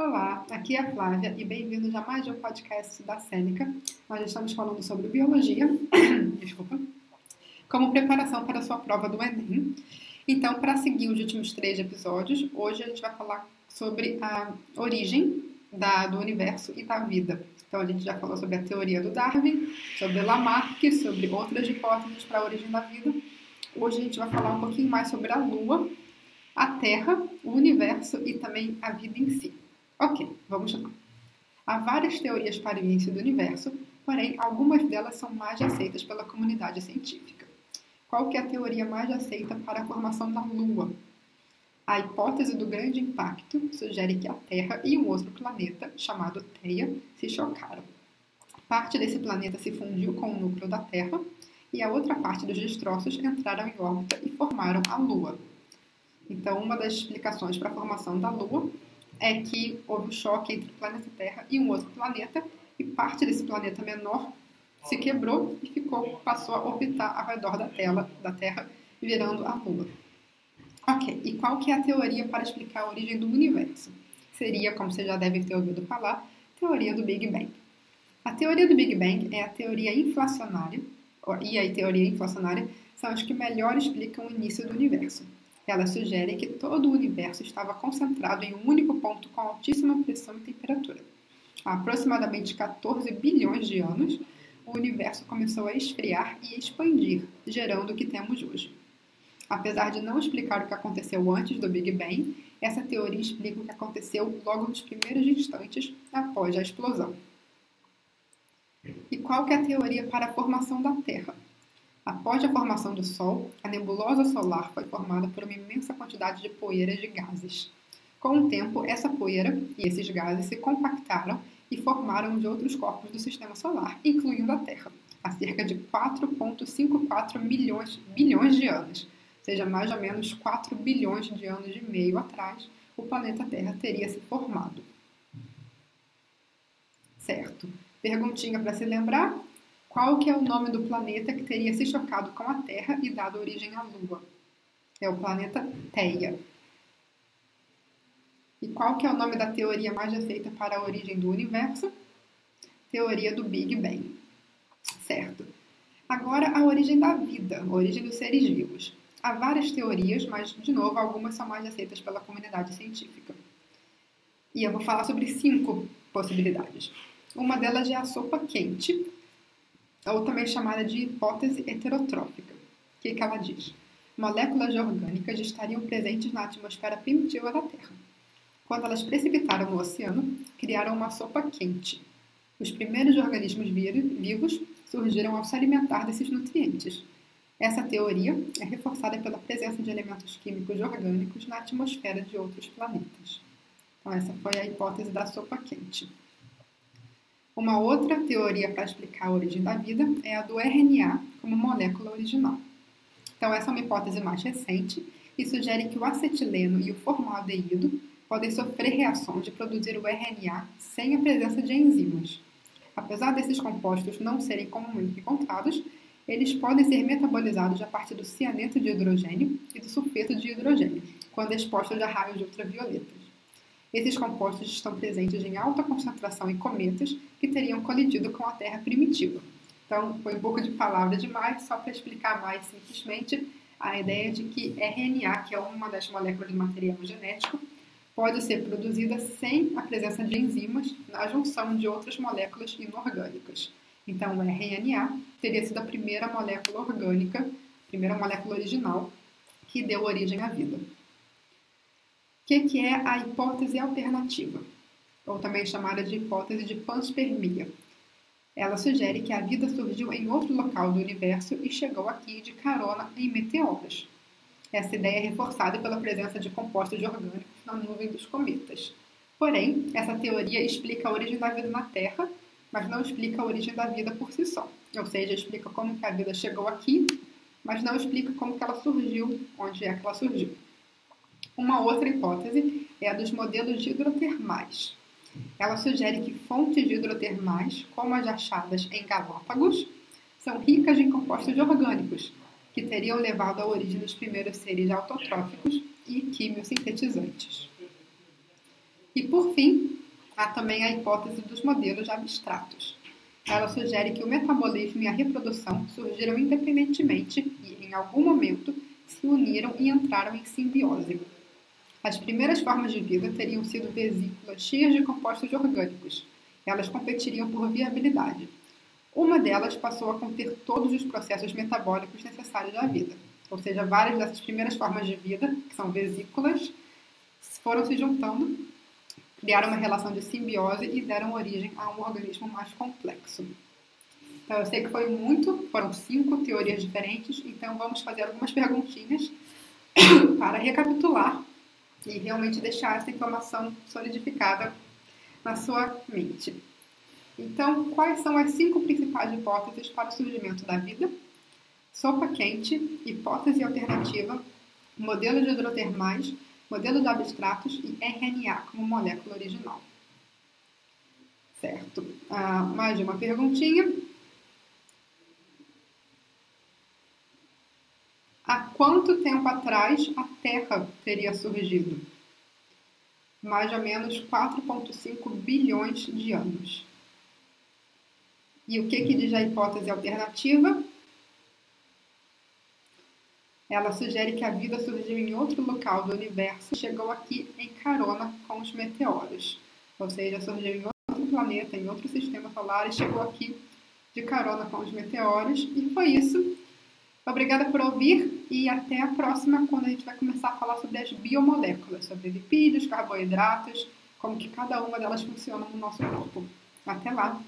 Olá, aqui é a Flávia e bem-vindos a mais um podcast da Sêneca. Nós estamos falando sobre biologia, desculpa, como preparação para a sua prova do Enem. Então, para seguir os últimos três episódios, hoje a gente vai falar sobre a origem da, do universo e da vida. Então, a gente já falou sobre a teoria do Darwin, sobre Lamarck, sobre outras hipóteses para a origem da vida. Hoje a gente vai falar um pouquinho mais sobre a Lua, a Terra, o universo e também a vida em si. Ok, vamos lá. Há várias teorias para o início do universo, porém algumas delas são mais aceitas pela comunidade científica. Qual que é a teoria mais aceita para a formação da Lua? A hipótese do grande impacto sugere que a Terra e um outro planeta, chamado Theia, se chocaram. Parte desse planeta se fundiu com o núcleo da Terra e a outra parte dos destroços entraram em órbita e formaram a Lua. Então, uma das explicações para a formação da Lua é que houve um choque entre o planeta Terra e um outro planeta e parte desse planeta menor se quebrou e ficou, passou a orbitar ao redor da, tela, da Terra, virando a Lua. Ok, e qual que é a teoria para explicar a origem do universo? Seria, como você já deve ter ouvido falar, teoria do Big Bang. A teoria do Big Bang é a teoria inflacionária, e a teoria inflacionária são as que melhor explicam o início do universo. Elas sugerem que todo o universo estava concentrado em um único ponto com altíssima pressão e temperatura. Há aproximadamente 14 bilhões de anos, o universo começou a esfriar e expandir, gerando o que temos hoje. Apesar de não explicar o que aconteceu antes do Big Bang, essa teoria explica o que aconteceu logo nos primeiros instantes após a explosão. E qual é a teoria para a formação da Terra? Após a formação do Sol, a nebulosa solar foi formada por uma imensa quantidade de poeiras de gases. Com o tempo, essa poeira e esses gases se compactaram e formaram de outros corpos do sistema solar, incluindo a Terra, há cerca de 4,54 milhões bilhões de anos, seja mais ou menos 4 bilhões de anos e meio atrás, o planeta Terra teria se formado. Certo. Perguntinha para se lembrar: qual que é o nome do planeta que teria se chocado com a Terra e dado origem à Lua? É o planeta Theia. E qual que é o nome da teoria mais aceita para a origem do universo? Teoria do Big Bang. Certo. Agora a origem da vida, a origem dos seres vivos. Há várias teorias, mas, de novo, algumas são mais aceitas pela comunidade científica. E eu vou falar sobre cinco possibilidades. Uma delas é a sopa quente, ou também chamada de hipótese heterotrófica. O que, que ela diz? Moléculas orgânicas estariam presentes na atmosfera primitiva da Terra. Quando elas precipitaram no oceano, criaram uma sopa quente. Os primeiros organismos vivos surgiram ao se alimentar desses nutrientes. Essa teoria é reforçada pela presença de elementos químicos orgânicos na atmosfera de outros planetas. Então, essa foi a hipótese da sopa quente. Uma outra teoria para explicar a origem da vida é a do RNA como molécula original. Então, essa é uma hipótese mais recente e sugere que o acetileno e o formaldeído podem sofrer reações de produzir o RNA sem a presença de enzimas. Apesar desses compostos não serem comumente encontrados, eles podem ser metabolizados a partir do cianeto de hidrogênio e do sulfeto de hidrogênio, quando expostos a raios ultravioletas. Esses compostos estão presentes em alta concentração em cometas que teriam colidido com a Terra primitiva. Então, foi um pouco de palavra demais, só para explicar mais simplesmente a ideia de que RNA, que é uma das moléculas de material genético, pode ser produzida sem a presença de enzimas na junção de outras moléculas inorgânicas. Então, o RNA teria sido a primeira molécula orgânica, a primeira molécula original que deu origem à vida que, que é a hipótese alternativa, ou também chamada de hipótese de panspermia. Ela sugere que a vida surgiu em outro local do universo e chegou aqui de carona em meteoros. Essa ideia é reforçada pela presença de compostos orgânicos na nuvem dos cometas. Porém, essa teoria explica a origem da vida na Terra, mas não explica a origem da vida por si só. Ou seja, explica como que a vida chegou aqui, mas não explica como que ela surgiu, onde é que ela surgiu. Uma outra hipótese é a dos modelos hidrotermais. Ela sugere que fontes hidrotermais, como as achadas em Galápagos, são ricas em compostos orgânicos, que teriam levado à origem dos primeiros seres autotróficos e quimiosintetizantes. E por fim, há também a hipótese dos modelos abstratos. Ela sugere que o metabolismo e a reprodução surgiram independentemente e, em algum momento, se uniram e entraram em simbiose. As primeiras formas de vida teriam sido vesículas cheias de compostos orgânicos. Elas competiriam por viabilidade. Uma delas passou a conter todos os processos metabólicos necessários à vida. Ou seja, várias dessas primeiras formas de vida, que são vesículas, foram se juntando, criaram uma relação de simbiose e deram origem a um organismo mais complexo. Então, eu sei que foi muito, foram cinco teorias diferentes, então vamos fazer algumas perguntinhas para recapitular e realmente deixar essa informação solidificada na sua mente. Então, quais são as cinco principais hipóteses para o surgimento da vida? Sopa quente, hipótese alternativa, modelo de hidrotermais, modelo de abstratos e RNA como molécula original. Certo. Ah, mais uma perguntinha. Há quanto tempo atrás a Terra teria surgido? Mais ou menos 4,5 bilhões de anos. E o que, que diz a hipótese alternativa? Ela sugere que a vida surgiu em outro local do universo e chegou aqui em carona com os meteoros. Ou seja, surgiu em outro planeta, em outro sistema solar e chegou aqui de carona com os meteoros. E foi isso. Obrigada por ouvir e até a próxima, quando a gente vai começar a falar sobre as biomoléculas, sobre lipídios, carboidratos, como que cada uma delas funciona no nosso corpo. Até lá!